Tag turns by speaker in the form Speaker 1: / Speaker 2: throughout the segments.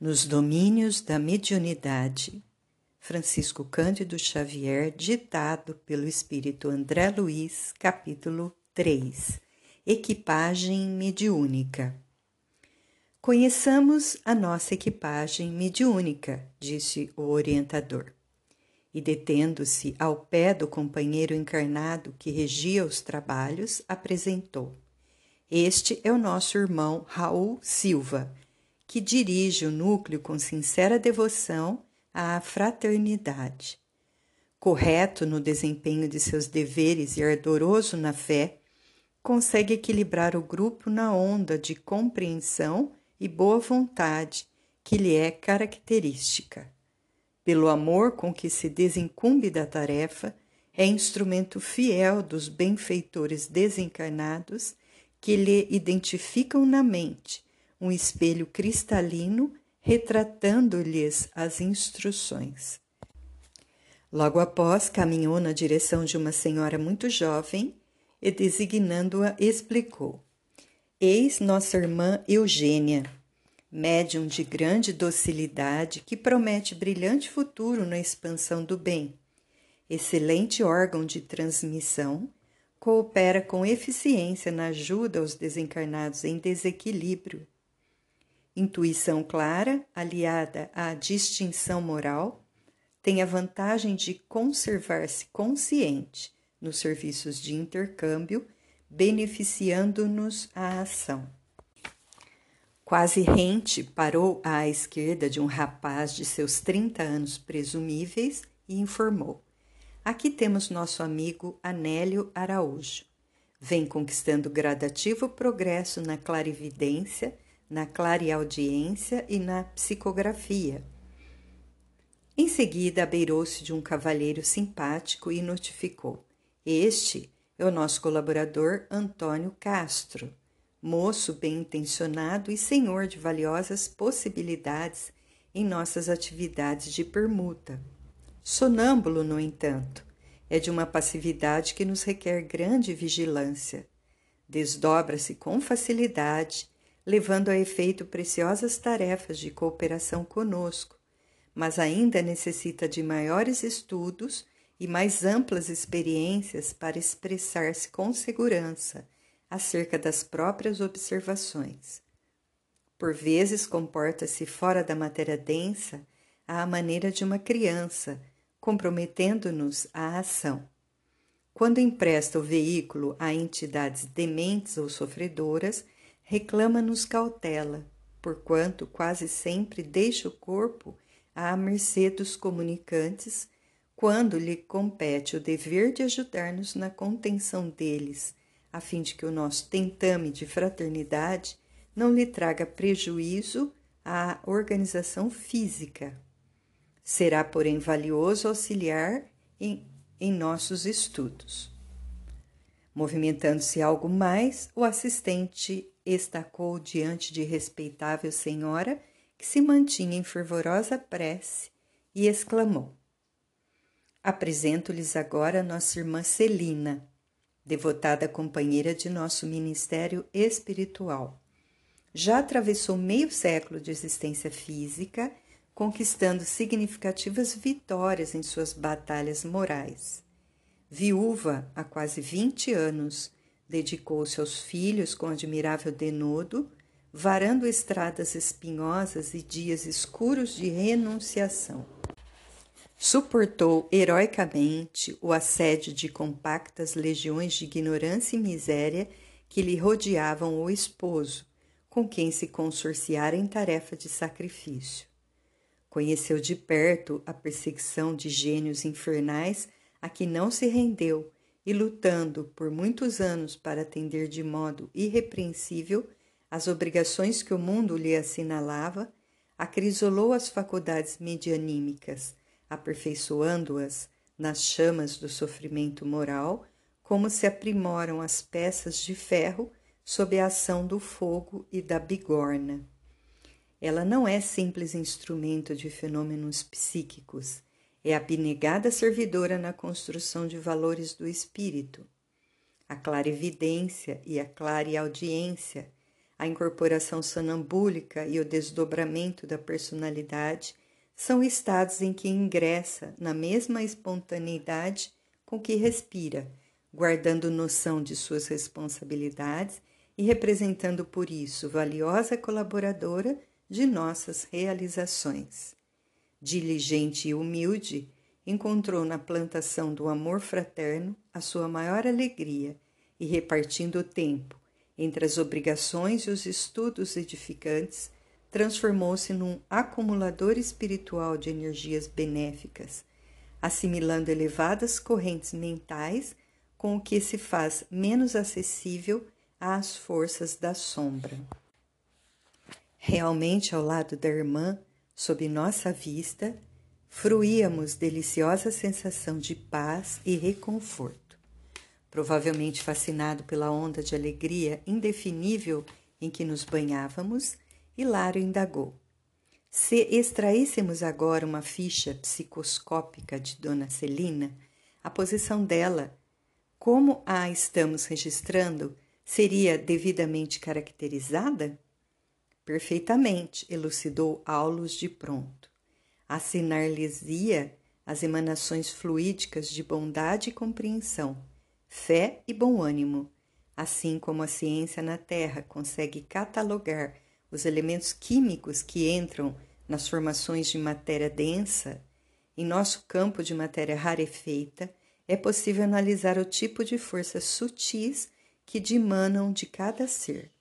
Speaker 1: Nos domínios da mediunidade. Francisco Cândido Xavier, ditado pelo espírito André Luiz, capítulo 3. Equipagem mediúnica. Conheçamos a nossa equipagem mediúnica, disse o orientador. E detendo-se ao pé do companheiro encarnado que regia os trabalhos, apresentou: Este é o nosso irmão Raul Silva que dirige o núcleo com sincera devoção à fraternidade. Correto no desempenho de seus deveres e ardoroso na fé, consegue equilibrar o grupo na onda de compreensão e boa vontade que lhe é característica. Pelo amor com que se desincumbe da tarefa, é instrumento fiel dos benfeitores desencarnados que lhe identificam na mente um espelho cristalino retratando-lhes as instruções. Logo após, caminhou na direção de uma senhora muito jovem e, designando-a, explicou: Eis nossa irmã Eugênia, médium de grande docilidade que promete brilhante futuro na expansão do bem. Excelente órgão de transmissão, coopera com eficiência na ajuda aos desencarnados em desequilíbrio Intuição clara, aliada à distinção moral, tem a vantagem de conservar-se consciente nos serviços de intercâmbio, beneficiando-nos a ação. Quase rente parou à esquerda de um rapaz de seus 30 anos presumíveis e informou: Aqui temos nosso amigo Anélio Araújo. Vem conquistando gradativo progresso na clarividência na clareaudiência e na psicografia. Em seguida, abeirou-se de um cavalheiro simpático e notificou: Este é o nosso colaborador Antônio Castro, moço bem intencionado e senhor de valiosas possibilidades em nossas atividades de permuta. Sonâmbulo, no entanto, é de uma passividade que nos requer grande vigilância. Desdobra-se com facilidade levando a efeito preciosas tarefas de cooperação conosco, mas ainda necessita de maiores estudos e mais amplas experiências para expressar-se com segurança acerca das próprias observações. Por vezes comporta-se fora da matéria densa à maneira de uma criança, comprometendo-nos à ação. Quando empresta o veículo a entidades dementes ou sofredoras, reclama-nos cautela, porquanto quase sempre deixa o corpo à mercê dos comunicantes quando lhe compete o dever de ajudar-nos na contenção deles, a fim de que o nosso tentame de fraternidade não lhe traga prejuízo à organização física. Será, porém, valioso auxiliar em, em nossos estudos. Movimentando-se algo mais, o assistente estacou diante de respeitável senhora que se mantinha em fervorosa prece e exclamou: Apresento-lhes agora nossa irmã Celina, devotada companheira de nosso ministério espiritual. Já atravessou meio século de existência física, conquistando significativas vitórias em suas batalhas morais. Viúva há quase 20 anos, Dedicou-se aos filhos com admirável denodo, varando estradas espinhosas e dias escuros de renunciação. Suportou heroicamente o assédio de compactas legiões de ignorância e miséria que lhe rodeavam o esposo, com quem se consorciara em tarefa de sacrifício. Conheceu de perto a perseguição de gênios infernais a que não se rendeu e lutando por muitos anos para atender de modo irrepreensível as obrigações que o mundo lhe assinalava, acrisolou as faculdades medianímicas, aperfeiçoando-as nas chamas do sofrimento moral, como se aprimoram as peças de ferro sob a ação do fogo e da bigorna. Ela não é simples instrumento de fenômenos psíquicos, é abnegada servidora na construção de valores do espírito. A clarividência e a clareaudiência, a incorporação sonambúlica e o desdobramento da personalidade são estados em que ingressa na mesma espontaneidade com que respira, guardando noção de suas responsabilidades e representando por isso valiosa colaboradora de nossas realizações. Diligente e humilde, encontrou na plantação do amor fraterno a sua maior alegria e repartindo o tempo entre as obrigações e os estudos edificantes, transformou-se num acumulador espiritual de energias benéficas, assimilando elevadas correntes mentais com o que se faz menos acessível às forças da sombra. Realmente, ao lado da irmã, sob nossa vista, fruíamos deliciosa sensação de paz e reconforto. Provavelmente fascinado pela onda de alegria indefinível em que nos banhávamos, Hilário indagou. Se extraíssemos agora uma ficha psicoscópica de Dona Celina, a posição dela, como a estamos registrando, seria devidamente caracterizada? Perfeitamente, elucidou Aulus de pronto. Assinar-lhes-ia as emanações fluídicas de bondade e compreensão, fé e bom ânimo, assim como a ciência na Terra consegue catalogar os elementos químicos que entram nas formações de matéria densa, em nosso campo de matéria rarefeita, é possível analisar o tipo de forças sutis que dimanam de cada ser.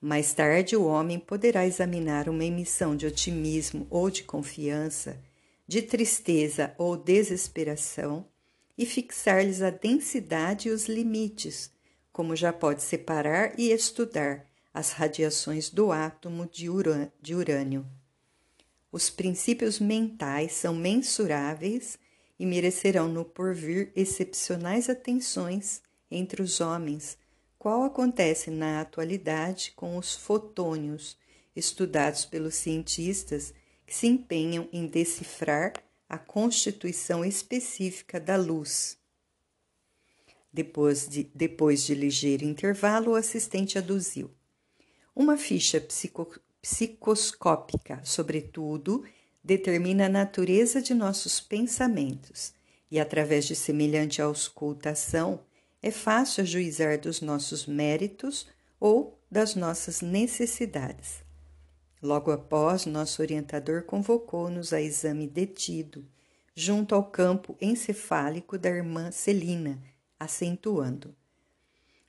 Speaker 1: Mais tarde, o homem poderá examinar uma emissão de otimismo ou de confiança, de tristeza ou desesperação e fixar-lhes a densidade e os limites, como já pode separar e estudar as radiações do átomo de, urânio. Os princípios mentais são mensuráveis e merecerão no porvir excepcionais atenções entre os homens, qual acontece na atualidade com os fotônios, estudados pelos cientistas que se empenham em decifrar a constituição específica da luz. Depois de, depois de ligeiro intervalo, o assistente aduziu. Uma ficha psico, psicoscópica, sobretudo, determina a natureza de nossos pensamentos, e através de semelhante auscultação é fácil ajuizar dos nossos méritos ou das nossas necessidades. Logo após, nosso orientador convocou-nos a exame detido, junto ao campo encefálico da irmã Celina, acentuando.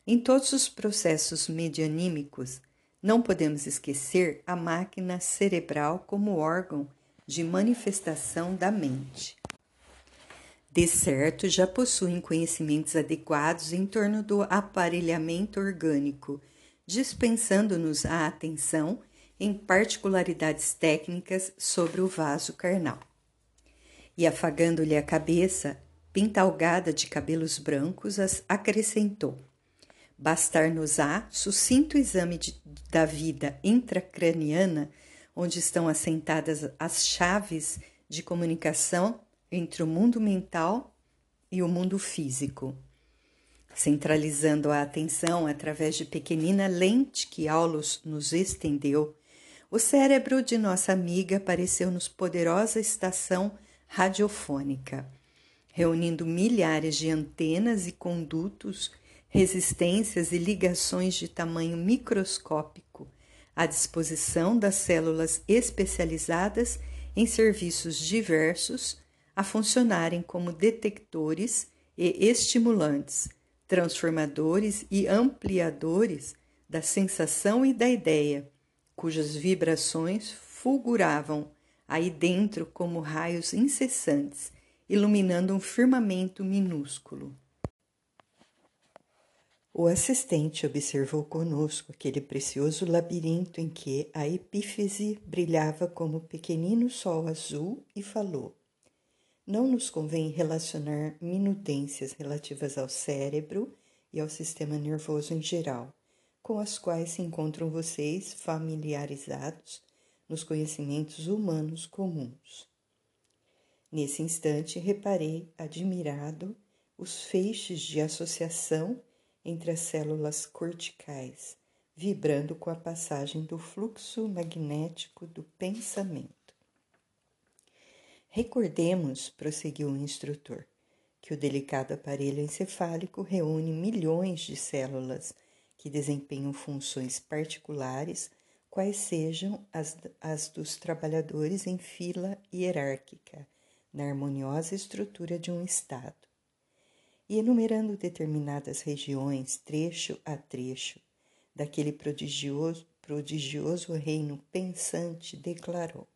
Speaker 1: Em todos os processos medianímicos, não podemos esquecer a máquina cerebral como órgão de manifestação da mente. De certo, já possuem conhecimentos adequados em torno do aparelhamento orgânico, dispensando-nos a atenção em particularidades técnicas sobre o vaso carnal. E afagando-lhe a cabeça, pintalgada de cabelos brancos, acrescentou: Bastar-nos-á sucinto exame de, da vida intracraniana, onde estão assentadas as chaves de comunicação entre o mundo mental e o mundo físico. Centralizando a atenção através de pequenina lente que Aulus nos estendeu, o cérebro de nossa amiga pareceu-nos poderosa estação radiofônica, reunindo milhares de antenas e condutos, resistências e ligações de tamanho microscópico à disposição das células especializadas em serviços diversos a funcionarem como detectores e estimulantes, transformadores e ampliadores da sensação e da ideia cujas vibrações fulguravam aí dentro como raios incessantes, iluminando um firmamento minúsculo. O assistente observou conosco aquele precioso labirinto em que a epífise brilhava como pequenino sol azul e falou: Não nos convém relacionar minudências relativas ao cérebro e ao sistema nervoso em geral com as quais se encontram vocês familiarizados nos conhecimentos humanos comuns. Nesse instante, reparei, admirado, os feixes de associação entre as células corticais, vibrando com a passagem do fluxo magnético do pensamento. Recordemos, prosseguiu o instrutor, que o delicado aparelho encefálico reúne milhões de células que desempenham funções particulares, quais sejam as, as dos trabalhadores em fila hierárquica, na harmoniosa estrutura de um Estado. E enumerando determinadas regiões, trecho a trecho, daquele prodigioso, prodigioso reino pensante, declarou: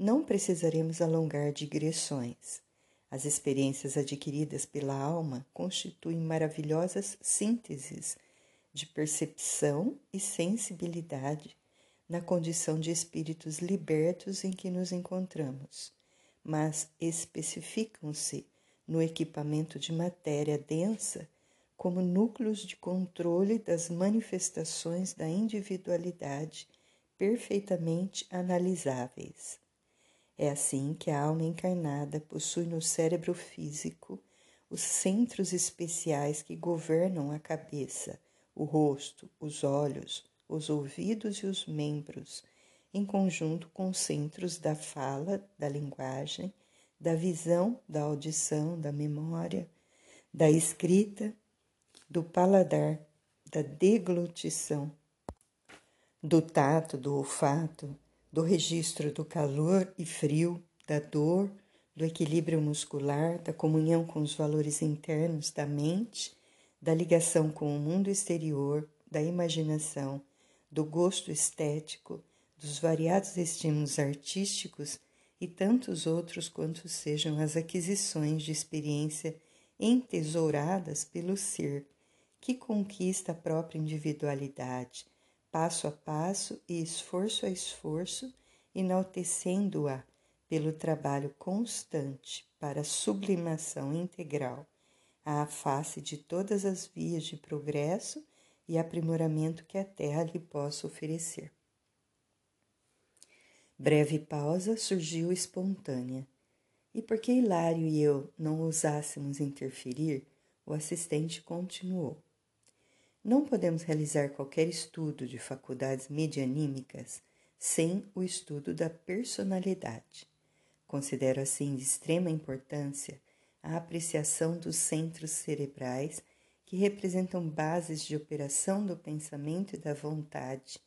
Speaker 1: Não precisaremos alongar digressões. As experiências adquiridas pela alma constituem maravilhosas sínteses de percepção e sensibilidade na condição de espíritos libertos em que nos encontramos, mas especificam-se no equipamento de matéria densa como núcleos de controle das manifestações da individualidade perfeitamente analisáveis. É assim que a alma encarnada possui no cérebro físico os centros especiais que governam a cabeça, o rosto, os olhos, os ouvidos e os membros, em conjunto com os centros da fala, da linguagem, da visão, da audição, da memória, da escrita do paladar, da deglutição, do tato, do olfato, do registro do calor e frio, da dor, do equilíbrio muscular, da comunhão com os valores internos da mente, da ligação com o mundo exterior, da imaginação, do gosto estético, dos variados estímulos artísticos e tantos outros quantos sejam as aquisições de experiência entesouradas pelo ser que conquista a própria individualidade, passo a passo e esforço a esforço, enaltecendo-a pelo trabalho constante para a sublimação integral, à face de todas as vias de progresso e aprimoramento que a Terra lhe possa oferecer. Breve pausa surgiu espontânea. E porque Hilário e eu não ousássemos interferir, o assistente continuou. Não podemos realizar qualquer estudo de faculdades medianímicas sem o estudo da personalidade. Considero assim de extrema importância a apreciação dos centros cerebrais que representam bases de operação do pensamento e da vontade,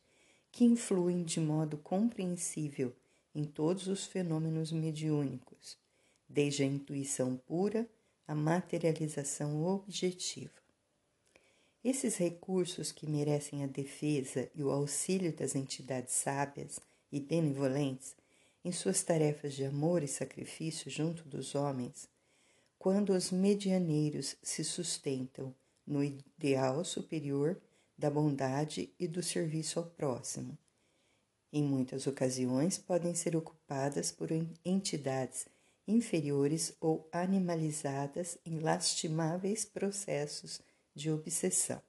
Speaker 1: que influem de modo compreensível em todos os fenômenos mediúnicos, desde a intuição pura à materialização objetiva. Esses recursos que merecem a defesa e o auxílio das entidades sábias e benevolentes em suas tarefas de amor e sacrifício junto dos homens, quando os medianeiros se sustentam no ideal superior da bondade e do serviço ao próximo. Em muitas ocasiões podem ser ocupadas por entidades inferiores ou animalizadas em lastimáveis processos de obsessão.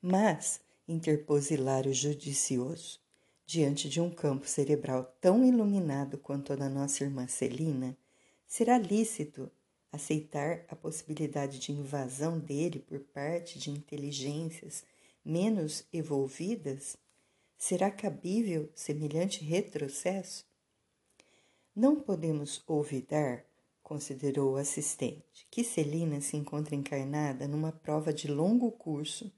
Speaker 1: Mas, interpôs Hilário judicioso, diante de um campo cerebral tão iluminado quanto o da nossa irmã Celina, será lícito aceitar a possibilidade de invasão dele por parte de inteligências menos evolvidas? Será cabível semelhante retrocesso? Não podemos olvidar considerou o assistente, que Celina se encontra encarnada numa prova de longo curso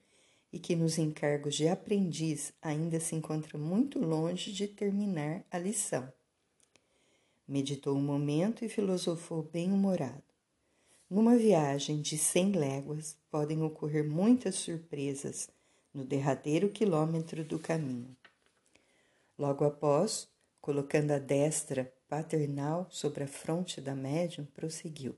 Speaker 1: e que nos encargos de aprendiz ainda se encontra muito longe de terminar a lição. Meditou um momento e filosofou bem-humorado. Numa viagem de cem léguas podem ocorrer muitas surpresas no derradeiro quilômetro do caminho. Logo após, colocando a destra paternal sobre a fronte da médium, prosseguiu.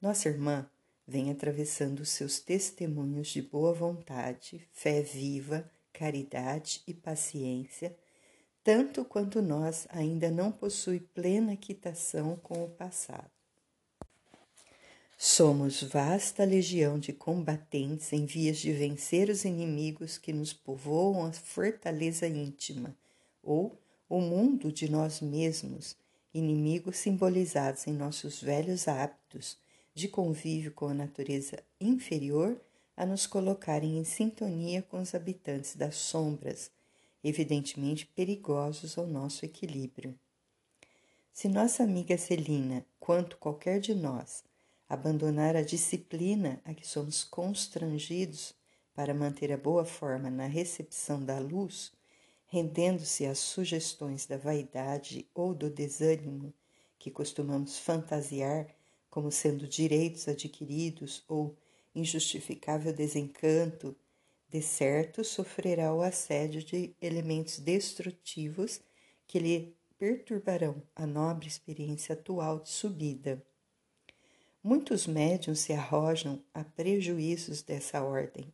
Speaker 1: Nossa irmã vem atravessando seus testemunhos de boa vontade, fé viva, caridade e paciência, tanto quanto nós ainda não possui plena quitação com o passado. Somos vasta legião de combatentes em vias de vencer os inimigos que nos povoam a fortaleza íntima, ou o mundo de nós mesmos, inimigos simbolizados em nossos velhos hábitos de convívio com a natureza inferior, a nos colocarem em sintonia com os habitantes das sombras, evidentemente perigosos ao nosso equilíbrio. Se nossa amiga Celina, quanto qualquer de nós, abandonar a disciplina a que somos constrangidos para manter a boa forma na recepção da luz, rendendo-se às sugestões da vaidade ou do desânimo que costumamos fantasiar como sendo direitos adquiridos ou injustificável desencanto, de certo sofrerá o assédio de elementos destrutivos que lhe perturbarão a nobre experiência atual de subida. Muitos médiums se arrojam a prejuízos dessa ordem.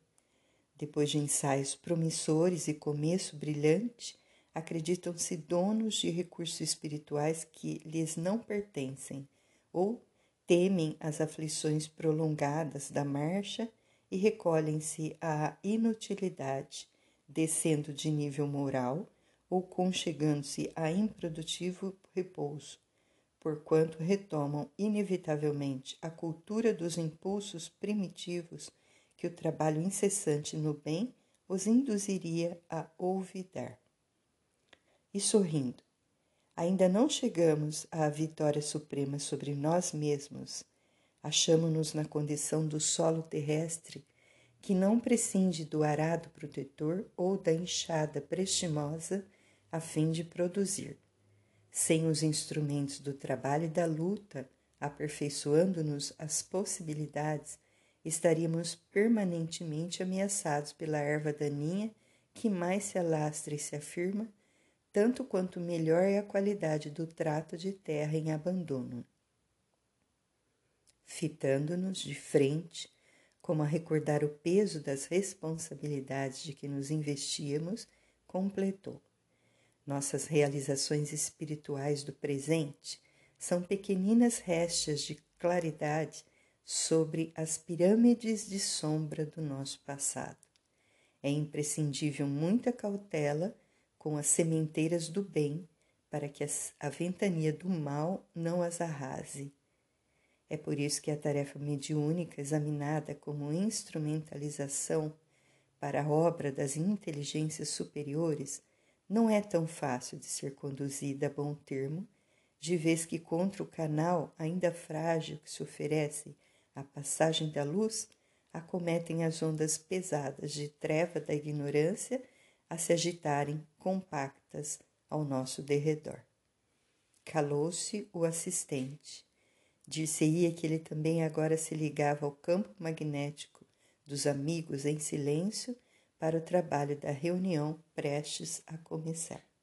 Speaker 1: Depois de ensaios promissores e começo brilhante, acreditam-se donos de recursos espirituais que lhes não pertencem ou temem as aflições prolongadas da marcha e recolhem-se à inutilidade, descendo de nível moral ou conchegando-se a improdutivo repouso, porquanto retomam inevitavelmente a cultura dos impulsos primitivos que o trabalho incessante no bem os induziria a olvidar. E sorrindo, ainda não chegamos à vitória suprema sobre nós mesmos, achamo-nos na condição do solo terrestre que não prescinde do arado protetor ou da enxada prestimosa a fim de produzir sem os instrumentos do trabalho e da luta, aperfeiçoando-nos as possibilidades, estaríamos permanentemente ameaçados pela erva daninha que mais se alastra e se afirma, tanto quanto melhor é a qualidade do trato de terra em abandono. Fitando-nos de frente, como a recordar o peso das responsabilidades de que nos investíamos, completou. Nossas realizações espirituais do presente são pequeninas restas de claridade sobre as pirâmides de sombra do nosso passado. É imprescindível muita cautela com as sementeiras do bem para que a ventania do mal não as arrase. É por isso que a tarefa mediúnica, examinada como instrumentalização para a obra das inteligências superiores, não é tão fácil de ser conduzida a bom termo, de vez que contra o canal ainda frágil que se oferece à passagem da luz, acometem as ondas pesadas de treva da ignorância a se agitarem compactas ao nosso derredor. Calou-se o assistente. Dir-se-ia que ele também agora se ligava ao campo magnético dos amigos em silêncio para o trabalho da reunião prestes a começar.